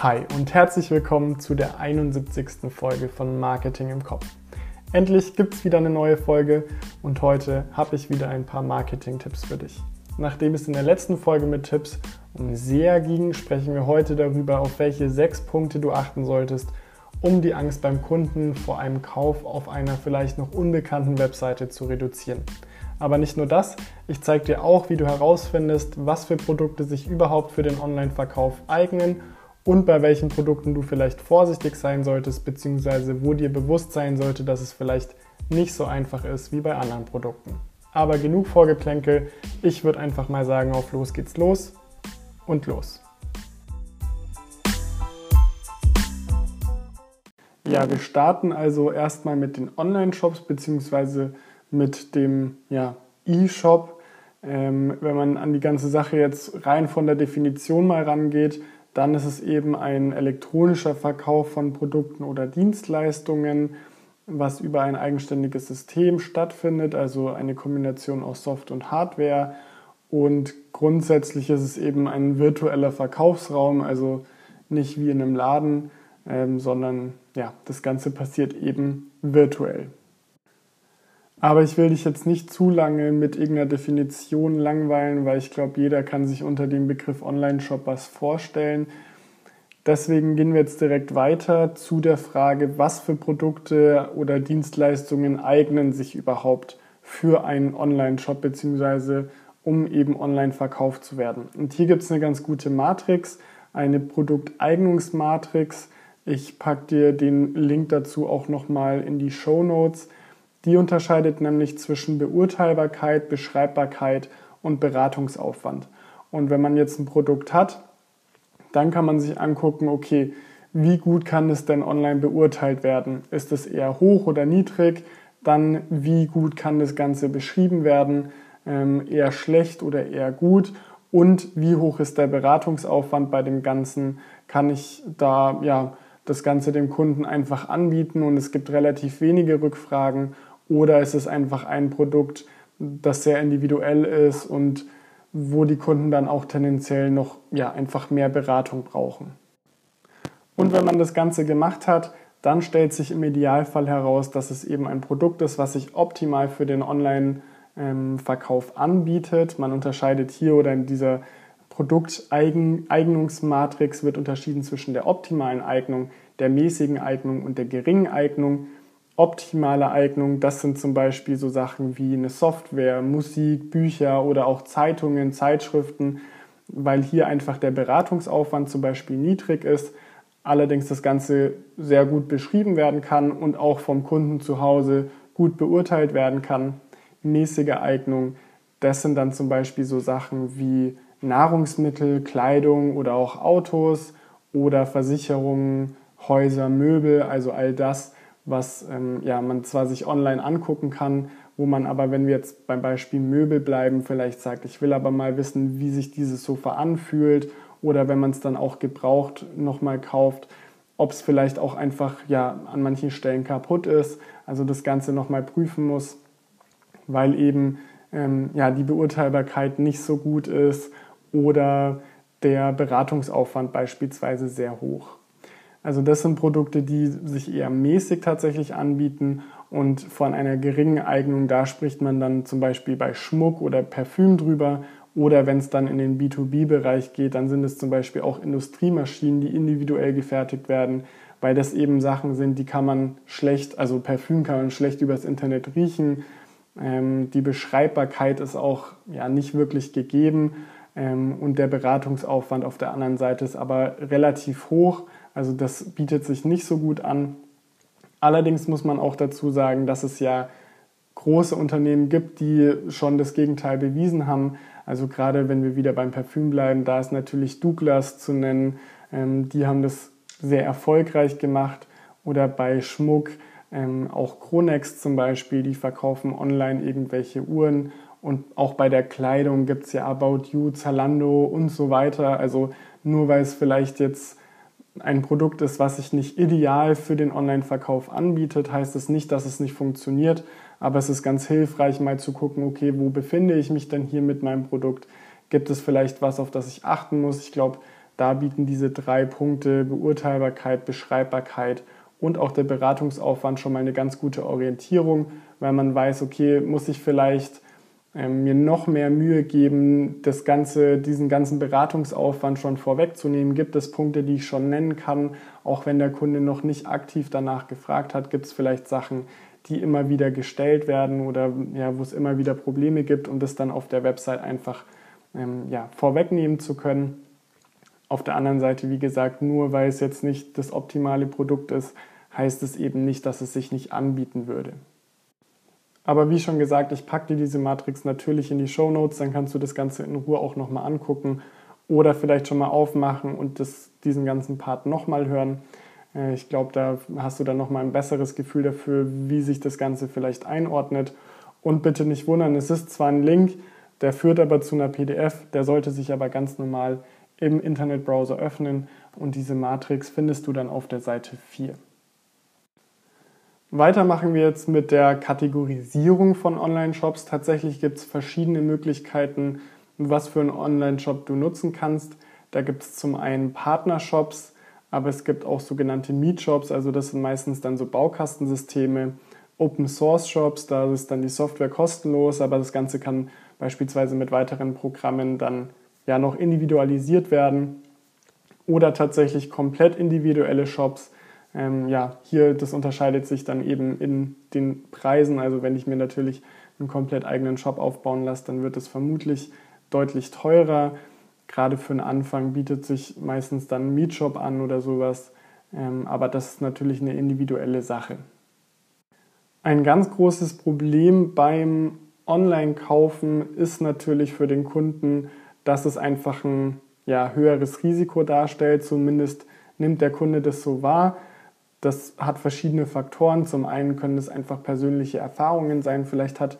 Hi und herzlich willkommen zu der 71. Folge von Marketing im Kopf. Endlich gibt es wieder eine neue Folge und heute habe ich wieder ein paar Marketing-Tipps für dich. Nachdem es in der letzten Folge mit Tipps um SEA ging, sprechen wir heute darüber, auf welche sechs Punkte du achten solltest, um die Angst beim Kunden vor einem Kauf auf einer vielleicht noch unbekannten Webseite zu reduzieren. Aber nicht nur das, ich zeige dir auch, wie du herausfindest, was für Produkte sich überhaupt für den Online-Verkauf eignen und bei welchen Produkten du vielleicht vorsichtig sein solltest, beziehungsweise wo dir bewusst sein sollte, dass es vielleicht nicht so einfach ist wie bei anderen Produkten. Aber genug Vorgeplänkel, ich würde einfach mal sagen, auf los geht's los und los. Ja, wir starten also erstmal mit den Online-Shops beziehungsweise mit dem ja, E-Shop. Ähm, wenn man an die ganze Sache jetzt rein von der Definition mal rangeht, dann ist es eben ein elektronischer Verkauf von Produkten oder Dienstleistungen, was über ein eigenständiges System stattfindet, also eine Kombination aus Soft und Hardware. Und grundsätzlich ist es eben ein virtueller Verkaufsraum, also nicht wie in einem Laden, ähm, sondern ja, das Ganze passiert eben virtuell. Aber ich will dich jetzt nicht zu lange mit irgendeiner Definition langweilen, weil ich glaube, jeder kann sich unter dem Begriff Online-Shop was vorstellen. Deswegen gehen wir jetzt direkt weiter zu der Frage, was für Produkte oder Dienstleistungen eignen sich überhaupt für einen Online-Shop bzw. um eben online verkauft zu werden. Und hier gibt es eine ganz gute Matrix, eine Produkteignungsmatrix. Ich packe dir den Link dazu auch nochmal in die Show Notes. Die unterscheidet nämlich zwischen Beurteilbarkeit, Beschreibbarkeit und Beratungsaufwand. Und wenn man jetzt ein Produkt hat, dann kann man sich angucken, okay, wie gut kann es denn online beurteilt werden? Ist es eher hoch oder niedrig? Dann, wie gut kann das Ganze beschrieben werden? Ähm, eher schlecht oder eher gut? Und wie hoch ist der Beratungsaufwand bei dem Ganzen? Kann ich da ja das Ganze dem Kunden einfach anbieten und es gibt relativ wenige Rückfragen oder ist es einfach ein Produkt, das sehr individuell ist und wo die Kunden dann auch tendenziell noch ja, einfach mehr Beratung brauchen. Und wenn man das Ganze gemacht hat, dann stellt sich im Idealfall heraus, dass es eben ein Produkt ist, was sich optimal für den Online-Verkauf anbietet. Man unterscheidet hier oder in dieser Produkteignungsmatrix wird unterschieden zwischen der optimalen Eignung, der mäßigen Eignung und der geringen Eignung optimale Eignung, das sind zum Beispiel so Sachen wie eine Software, Musik, Bücher oder auch Zeitungen, Zeitschriften, weil hier einfach der Beratungsaufwand zum Beispiel niedrig ist, allerdings das Ganze sehr gut beschrieben werden kann und auch vom Kunden zu Hause gut beurteilt werden kann. Mäßige Eignung, das sind dann zum Beispiel so Sachen wie Nahrungsmittel, Kleidung oder auch Autos oder Versicherungen, Häuser, Möbel, also all das, was ähm, ja, man zwar sich online angucken kann, wo man aber, wenn wir jetzt beim Beispiel Möbel bleiben, vielleicht sagt, ich will aber mal wissen, wie sich dieses Sofa anfühlt oder wenn man es dann auch gebraucht nochmal kauft, ob es vielleicht auch einfach ja, an manchen Stellen kaputt ist, also das Ganze nochmal prüfen muss, weil eben ähm, ja, die Beurteilbarkeit nicht so gut ist oder der Beratungsaufwand beispielsweise sehr hoch. Also das sind Produkte, die sich eher mäßig tatsächlich anbieten und von einer geringen Eignung, da spricht man dann zum Beispiel bei Schmuck oder Parfüm drüber oder wenn es dann in den B2B-Bereich geht, dann sind es zum Beispiel auch Industriemaschinen, die individuell gefertigt werden, weil das eben Sachen sind, die kann man schlecht, also Parfüm kann man schlecht übers Internet riechen. Ähm, die Beschreibbarkeit ist auch ja, nicht wirklich gegeben ähm, und der Beratungsaufwand auf der anderen Seite ist aber relativ hoch. Also das bietet sich nicht so gut an. Allerdings muss man auch dazu sagen, dass es ja große Unternehmen gibt, die schon das Gegenteil bewiesen haben. Also gerade wenn wir wieder beim Parfüm bleiben, da ist natürlich Douglas zu nennen. Ähm, die haben das sehr erfolgreich gemacht. Oder bei Schmuck ähm, auch Kronex zum Beispiel, die verkaufen online irgendwelche Uhren. Und auch bei der Kleidung gibt es ja About You, Zalando und so weiter. Also nur weil es vielleicht jetzt ein Produkt ist, was sich nicht ideal für den Online-Verkauf anbietet, heißt es nicht, dass es nicht funktioniert, aber es ist ganz hilfreich, mal zu gucken, okay, wo befinde ich mich denn hier mit meinem Produkt? Gibt es vielleicht was, auf das ich achten muss? Ich glaube, Da bieten diese drei Punkte Beurteilbarkeit, Beschreibbarkeit und auch der Beratungsaufwand schon mal eine ganz gute Orientierung, weil man weiß, okay, muss ich vielleicht ähm, mir noch mehr Mühe geben, das Ganze, diesen ganzen Beratungsaufwand schon vorwegzunehmen? Gibt es Punkte, die ich schon nennen kann, auch wenn der Kunde noch nicht aktiv danach gefragt hat? Gibt es vielleicht Sachen, die immer wieder gestellt werden oder ja, wo es immer wieder Probleme gibt, um das dann auf der Website einfach ähm, ja, vorwegnehmen zu können? Auf der anderen Seite, wie gesagt, nur weil es jetzt nicht das optimale Produkt ist, heißt es eben nicht, dass es sich nicht anbieten würde. Aber wie schon gesagt, ich packe dir diese Matrix natürlich in die Show Notes, dann kannst du das Ganze in Ruhe auch nochmal angucken oder vielleicht schon mal aufmachen und das, diesen ganzen Part nochmal hören. Äh, ich glaube, da hast du dann nochmal ein besseres Gefühl dafür, wie sich das Ganze vielleicht einordnet. Und bitte nicht wundern, es ist zwar ein Link, der führt aber zu einer PDF, der sollte sich aber ganz normal im Internetbrowser öffnen und diese Matrix findest du dann auf der Seite 4. Weiter machen wir jetzt mit der Kategorisierung von Online-Shops. Tatsächlich gibt es verschiedene Möglichkeiten, was für einen Online-Shop du nutzen kannst. Da gibt es zum einen Partnershops, aber es gibt auch sogenannte Meet-Shops, also das sind meistens dann so Baukastensysteme. Open Source Shops, da ist dann die Software kostenlos, aber das Ganze kann beispielsweise mit weiteren Programmen dann ja noch individualisiert werden oder tatsächlich komplett individuelle Shops. Ähm, ja, hier, das unterscheidet sich dann eben in den Preisen. Also wenn ich mir natürlich einen komplett eigenen Shop aufbauen lasse, dann wird es vermutlich deutlich teurer. Gerade für den Anfang bietet sich meistens dann ein Mietshop an oder sowas. Ähm, aber das ist natürlich eine individuelle Sache. Ein ganz großes Problem beim Online-Kaufen ist natürlich für den Kunden, dass es einfach ein ja, höheres Risiko darstellt. Zumindest nimmt der Kunde das so wahr. Das hat verschiedene Faktoren. Zum einen können es einfach persönliche Erfahrungen sein. Vielleicht hat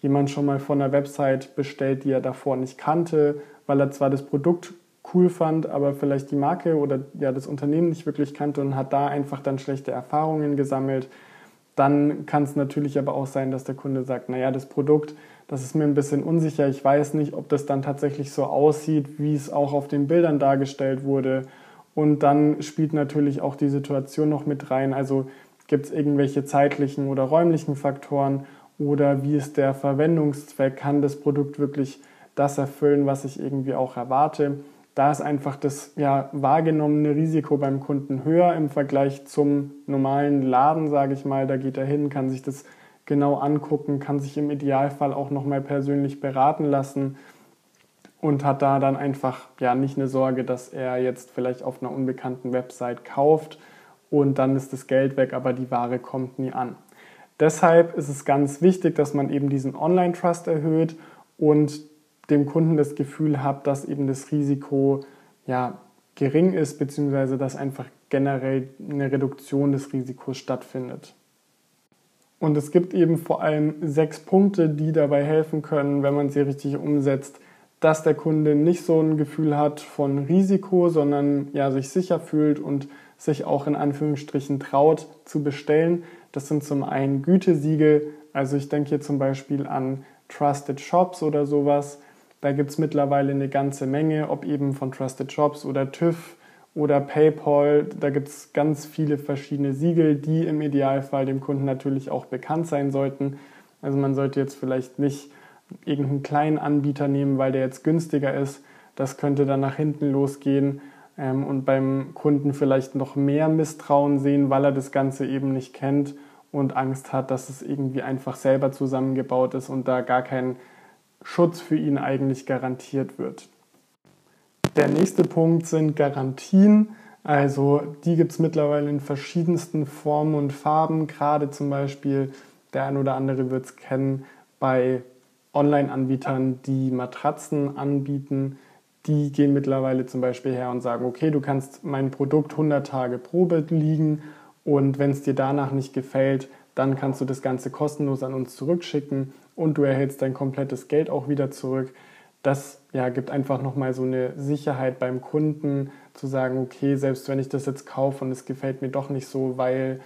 jemand schon mal von einer Website bestellt, die er davor nicht kannte, weil er zwar das Produkt cool fand, aber vielleicht die Marke oder ja, das Unternehmen nicht wirklich kannte und hat da einfach dann schlechte Erfahrungen gesammelt. Dann kann es natürlich aber auch sein, dass der Kunde sagt, naja, das Produkt, das ist mir ein bisschen unsicher. Ich weiß nicht, ob das dann tatsächlich so aussieht, wie es auch auf den Bildern dargestellt wurde. Und dann spielt natürlich auch die Situation noch mit rein. Also gibt es irgendwelche zeitlichen oder räumlichen Faktoren oder wie ist der Verwendungszweck? Kann das Produkt wirklich das erfüllen, was ich irgendwie auch erwarte? da ist einfach das ja, wahrgenommene Risiko beim Kunden höher im Vergleich zum normalen Laden, sage ich mal. Da geht er hin, kann sich das genau angucken, kann sich im Idealfall auch nochmal persönlich beraten lassen und hat da dann einfach ja nicht eine Sorge, dass er jetzt vielleicht auf einer unbekannten Website kauft und dann ist das Geld weg, aber die Ware kommt nie an. Deshalb ist es ganz wichtig, dass man eben diesen Online-Trust erhöht und dem Kunden das Gefühl hat, dass eben das Risiko ja, gering ist, beziehungsweise dass einfach generell eine Reduktion des Risikos stattfindet. Und es gibt eben vor allem sechs Punkte, die dabei helfen können, wenn man sie richtig umsetzt, dass der Kunde nicht so ein Gefühl hat von Risiko, sondern ja, sich sicher fühlt und sich auch in Anführungsstrichen traut zu bestellen. Das sind zum einen Gütesiegel, also ich denke hier zum Beispiel an Trusted Shops oder sowas. Da gibt es mittlerweile eine ganze Menge, ob eben von Trusted Shops oder TÜV oder PayPal. Da gibt es ganz viele verschiedene Siegel, die im Idealfall dem Kunden natürlich auch bekannt sein sollten. Also man sollte jetzt vielleicht nicht irgendeinen kleinen Anbieter nehmen, weil der jetzt günstiger ist. Das könnte dann nach hinten losgehen ähm, und beim Kunden vielleicht noch mehr Misstrauen sehen, weil er das Ganze eben nicht kennt und Angst hat, dass es irgendwie einfach selber zusammengebaut ist und da gar kein Schutz für ihn eigentlich garantiert wird. Der nächste Punkt sind Garantien. Also die gibt es mittlerweile in verschiedensten Formen und Farben. Gerade zum Beispiel, der ein oder andere wird es kennen, bei Online-Anbietern, die Matratzen anbieten. Die gehen mittlerweile zum Beispiel her und sagen, okay, du kannst mein Produkt 100 Tage Probe liegen und wenn es dir danach nicht gefällt, dann kannst du das Ganze kostenlos an uns zurückschicken und du erhältst dein komplettes Geld auch wieder zurück. Das ja, gibt einfach nochmal so eine Sicherheit beim Kunden zu sagen, okay, selbst wenn ich das jetzt kaufe und es gefällt mir doch nicht so, weil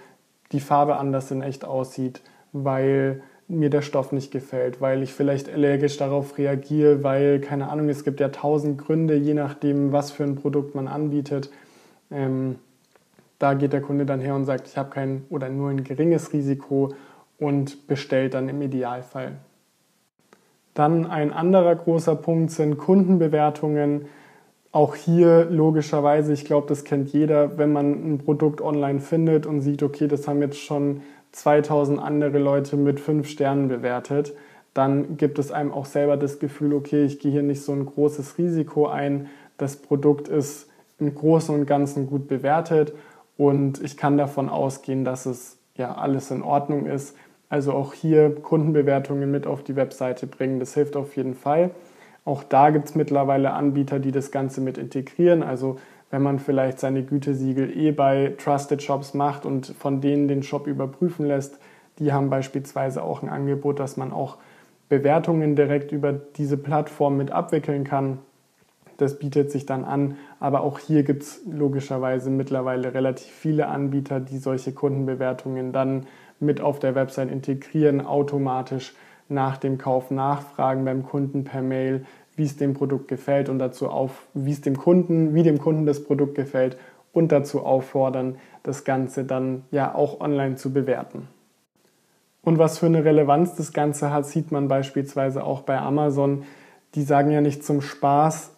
die Farbe anders in echt aussieht, weil mir der Stoff nicht gefällt, weil ich vielleicht allergisch darauf reagiere, weil, keine Ahnung, es gibt ja tausend Gründe, je nachdem, was für ein Produkt man anbietet. Ähm, da geht der Kunde dann her und sagt, ich habe kein oder nur ein geringes Risiko und bestellt dann im Idealfall. Dann ein anderer großer Punkt sind Kundenbewertungen. Auch hier logischerweise, ich glaube, das kennt jeder, wenn man ein Produkt online findet und sieht, okay, das haben jetzt schon 2000 andere Leute mit fünf Sternen bewertet, dann gibt es einem auch selber das Gefühl, okay, ich gehe hier nicht so ein großes Risiko ein. Das Produkt ist im Großen und Ganzen gut bewertet und ich kann davon ausgehen, dass es ja alles in Ordnung ist. Also auch hier Kundenbewertungen mit auf die Webseite bringen, das hilft auf jeden Fall. Auch da gibt es mittlerweile Anbieter, die das Ganze mit integrieren. Also wenn man vielleicht seine Gütesiegel eh bei Trusted Shops macht und von denen den Shop überprüfen lässt, die haben beispielsweise auch ein Angebot, dass man auch Bewertungen direkt über diese Plattform mit abwickeln kann. Das bietet sich dann an, aber auch hier gibt es logischerweise mittlerweile relativ viele Anbieter, die solche Kundenbewertungen dann mit auf der Website integrieren, automatisch nach dem Kauf nachfragen beim Kunden per Mail, wie es dem Produkt gefällt und dazu auf, wie es dem Kunden, wie dem Kunden das Produkt gefällt und dazu auffordern, das Ganze dann ja auch online zu bewerten. Und was für eine Relevanz das Ganze hat, sieht man beispielsweise auch bei Amazon. Die sagen ja nicht zum Spaß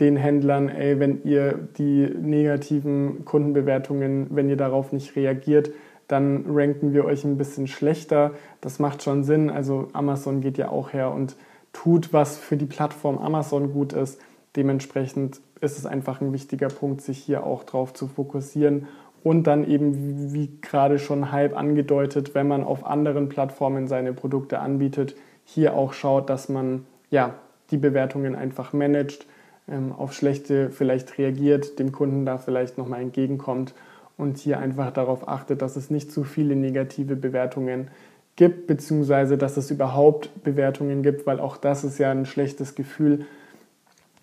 den Händlern, ey, wenn ihr die negativen Kundenbewertungen, wenn ihr darauf nicht reagiert, dann ranken wir euch ein bisschen schlechter. Das macht schon Sinn. Also Amazon geht ja auch her und tut, was für die Plattform Amazon gut ist. Dementsprechend ist es einfach ein wichtiger Punkt, sich hier auch drauf zu fokussieren und dann eben, wie gerade schon halb angedeutet, wenn man auf anderen Plattformen seine Produkte anbietet, hier auch schaut, dass man ja die Bewertungen einfach managt, ähm, auf schlechte vielleicht reagiert, dem Kunden da vielleicht nochmal entgegenkommt und hier einfach darauf achtet, dass es nicht zu viele negative Bewertungen gibt, beziehungsweise dass es überhaupt Bewertungen gibt, weil auch das ist ja ein schlechtes Gefühl.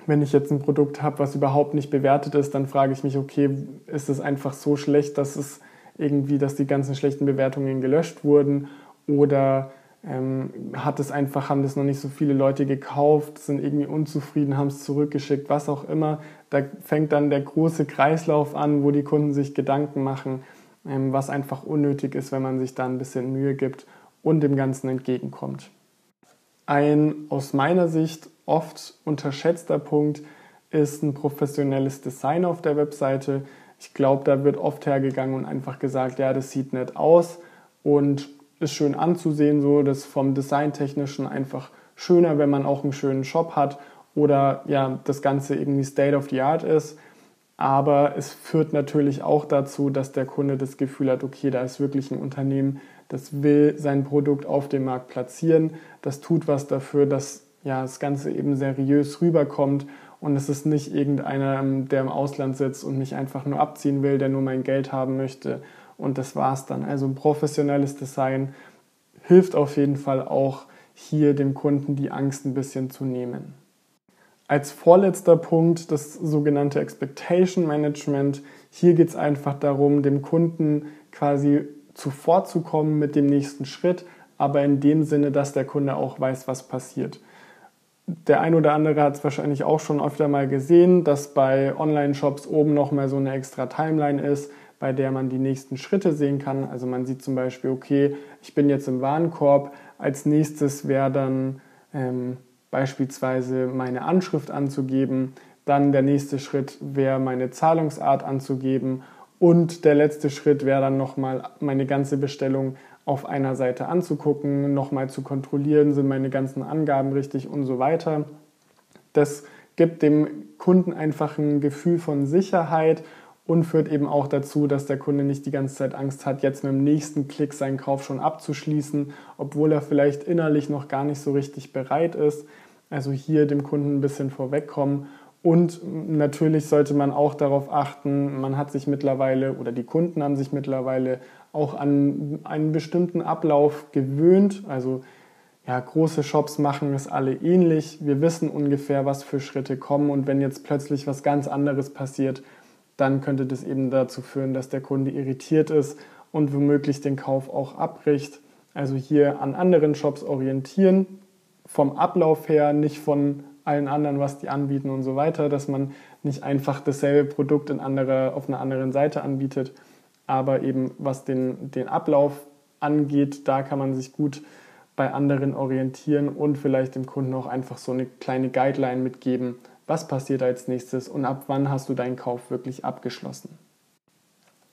Wenn ich jetzt ein Produkt habe, was überhaupt nicht bewertet ist, dann frage ich mich, okay, ist es einfach so schlecht, dass es irgendwie, dass die ganzen schlechten Bewertungen gelöscht wurden oder ähm, hat es einfach, haben das noch nicht so viele Leute gekauft, sind irgendwie unzufrieden, haben es zurückgeschickt, was auch immer. Da fängt dann der große Kreislauf an, wo die Kunden sich Gedanken machen, ähm, was einfach unnötig ist, wenn man sich da ein bisschen Mühe gibt und dem Ganzen entgegenkommt. Ein aus meiner Sicht oft unterschätzter Punkt ist ein professionelles Design auf der Webseite. Ich glaube, da wird oft hergegangen und einfach gesagt, ja, das sieht nett aus und ist schön anzusehen, so das vom Designtechnischen einfach schöner, wenn man auch einen schönen Shop hat oder ja, das Ganze irgendwie State of the Art ist. Aber es führt natürlich auch dazu, dass der Kunde das Gefühl hat, okay, da ist wirklich ein Unternehmen, das will sein Produkt auf dem Markt platzieren, das tut was dafür, dass ja, das Ganze eben seriös rüberkommt und es ist nicht irgendeiner, der im Ausland sitzt und mich einfach nur abziehen will, der nur mein Geld haben möchte und das war's dann. Also ein professionelles Design hilft auf jeden Fall auch hier dem Kunden die Angst ein bisschen zu nehmen. Als vorletzter Punkt das sogenannte Expectation Management. Hier geht es einfach darum, dem Kunden quasi zuvorzukommen mit dem nächsten Schritt, aber in dem Sinne, dass der Kunde auch weiß, was passiert. Der ein oder andere hat es wahrscheinlich auch schon öfter mal gesehen, dass bei Online-Shops oben nochmal so eine extra Timeline ist, bei der man die nächsten Schritte sehen kann. Also man sieht zum Beispiel, okay, ich bin jetzt im Warenkorb, als nächstes wäre dann ähm, beispielsweise meine Anschrift anzugeben, dann der nächste Schritt wäre meine Zahlungsart anzugeben und der letzte Schritt wäre dann nochmal meine ganze Bestellung auf einer Seite anzugucken, nochmal zu kontrollieren, sind meine ganzen Angaben richtig und so weiter. Das gibt dem Kunden einfach ein Gefühl von Sicherheit und führt eben auch dazu, dass der Kunde nicht die ganze Zeit Angst hat, jetzt mit dem nächsten Klick seinen Kauf schon abzuschließen, obwohl er vielleicht innerlich noch gar nicht so richtig bereit ist. Also hier dem Kunden ein bisschen vorwegkommen. Und natürlich sollte man auch darauf achten, man hat sich mittlerweile oder die Kunden haben sich mittlerweile auch an einen bestimmten Ablauf gewöhnt. Also ja, große Shops machen es alle ähnlich. Wir wissen ungefähr, was für Schritte kommen und wenn jetzt plötzlich was ganz anderes passiert, dann könnte das eben dazu führen, dass der Kunde irritiert ist und womöglich den Kauf auch abbricht. Also hier an anderen Shops orientieren, vom Ablauf her, nicht von allen anderen, was die anbieten und so weiter, dass man nicht einfach dasselbe Produkt in andere, auf einer anderen Seite anbietet, aber eben was den, den Ablauf angeht, da kann man sich gut bei anderen orientieren und vielleicht dem Kunden auch einfach so eine kleine Guideline mitgeben, was passiert als nächstes und ab wann hast du deinen Kauf wirklich abgeschlossen.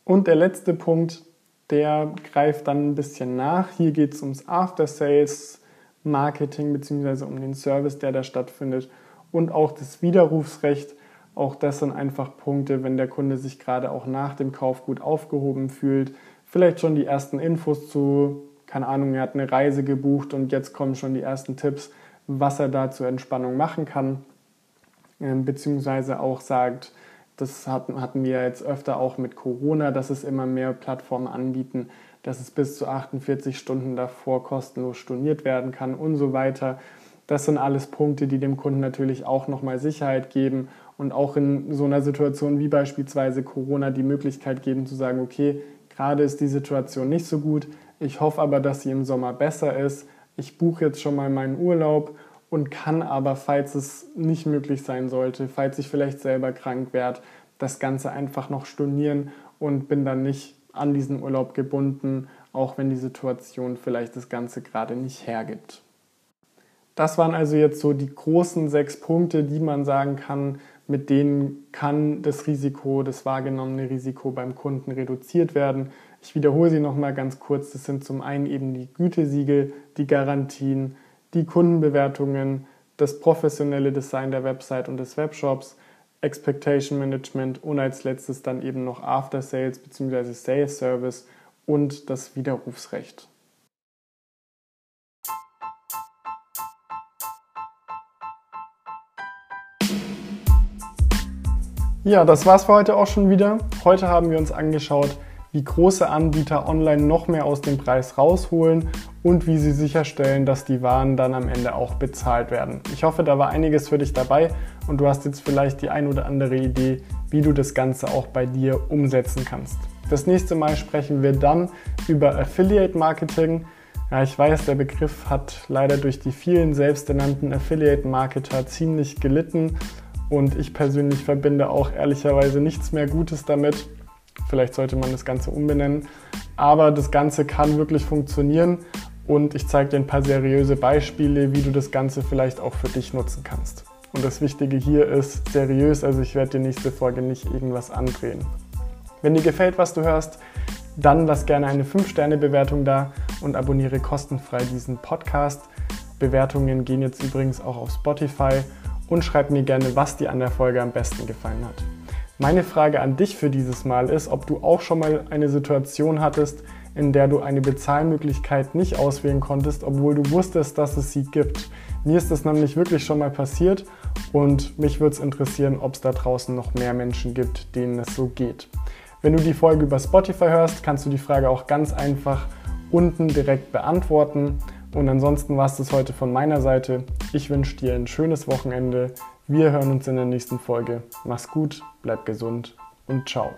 Und der letzte Punkt, der greift dann ein bisschen nach. Hier geht es ums After Sales Marketing bzw. um den Service, der da stattfindet und auch das Widerrufsrecht. Auch das sind einfach Punkte, wenn der Kunde sich gerade auch nach dem Kauf gut aufgehoben fühlt, vielleicht schon die ersten Infos zu, keine Ahnung, er hat eine Reise gebucht und jetzt kommen schon die ersten Tipps, was er da zur Entspannung machen kann, ähm, beziehungsweise auch sagt, das hatten wir jetzt öfter auch mit Corona, dass es immer mehr Plattformen anbieten, dass es bis zu 48 Stunden davor kostenlos storniert werden kann und so weiter. Das sind alles Punkte, die dem Kunden natürlich auch nochmal Sicherheit geben und auch in so einer Situation wie beispielsweise Corona die Möglichkeit geben zu sagen, okay, gerade ist die Situation nicht so gut, ich hoffe aber, dass sie im Sommer besser ist. Ich buche jetzt schon mal meinen Urlaub und kann aber, falls es nicht möglich sein sollte, falls ich vielleicht selber krank werde, das Ganze einfach noch stornieren und bin dann nicht an diesen Urlaub gebunden, auch wenn die Situation vielleicht das Ganze gerade nicht hergibt. Das waren also jetzt so die großen sechs Punkte, die man sagen kann, mit denen kann das Risiko, das wahrgenommene Risiko beim Kunden reduziert werden. Ich wiederhole sie nochmal ganz kurz. Das sind zum einen eben die Gütesiegel, die Garantien, die Kundenbewertungen, das professionelle Design der Website und des Webshops, Expectation Management und als letztes dann eben noch After Sales bzw. Sales Service und das Widerrufsrecht. Ja, das war's für heute auch schon wieder. Heute haben wir uns angeschaut, wie große Anbieter online noch mehr aus dem Preis rausholen und wie sie sicherstellen, dass die Waren dann am Ende auch bezahlt werden. Ich hoffe, da war einiges für dich dabei und du hast jetzt vielleicht die ein oder andere Idee, wie du das Ganze auch bei dir umsetzen kannst. Das nächste Mal sprechen wir dann über Affiliate Marketing. Ja, ich weiß, der Begriff hat leider durch die vielen selbsternannten Affiliate Marketer ziemlich gelitten und ich persönlich verbinde auch ehrlicherweise nichts mehr Gutes damit. Vielleicht sollte man das Ganze umbenennen. Aber das Ganze kann wirklich funktionieren und ich zeige dir ein paar seriöse Beispiele, wie du das Ganze vielleicht auch für dich nutzen kannst. Und das Wichtige hier ist seriös, also ich werde dir nächste Folge nicht irgendwas andrehen. Wenn dir gefällt, was du hörst, dann lass gerne eine 5-Sterne-Bewertung da und abonniere kostenfrei diesen Podcast. Bewertungen gehen jetzt übrigens auch auf Spotify und schreib mir gerne, was dir an der Folge am besten gefallen hat. Meine Frage an dich für dieses Mal ist, ob du auch schon mal eine Situation hattest, in der du eine Bezahlmöglichkeit nicht auswählen konntest, obwohl du wusstest, dass es sie gibt. Mir ist das nämlich wirklich schon mal passiert und mich würde es interessieren, ob es da draußen noch mehr Menschen gibt, denen es so geht. Wenn du die Folge über Spotify hörst, kannst du die Frage auch ganz einfach unten direkt beantworten. Und ansonsten war es das heute von meiner Seite. Ich wünsche dir ein schönes Wochenende. Wir hören uns in der nächsten Folge. Mach's gut, bleib gesund und ciao.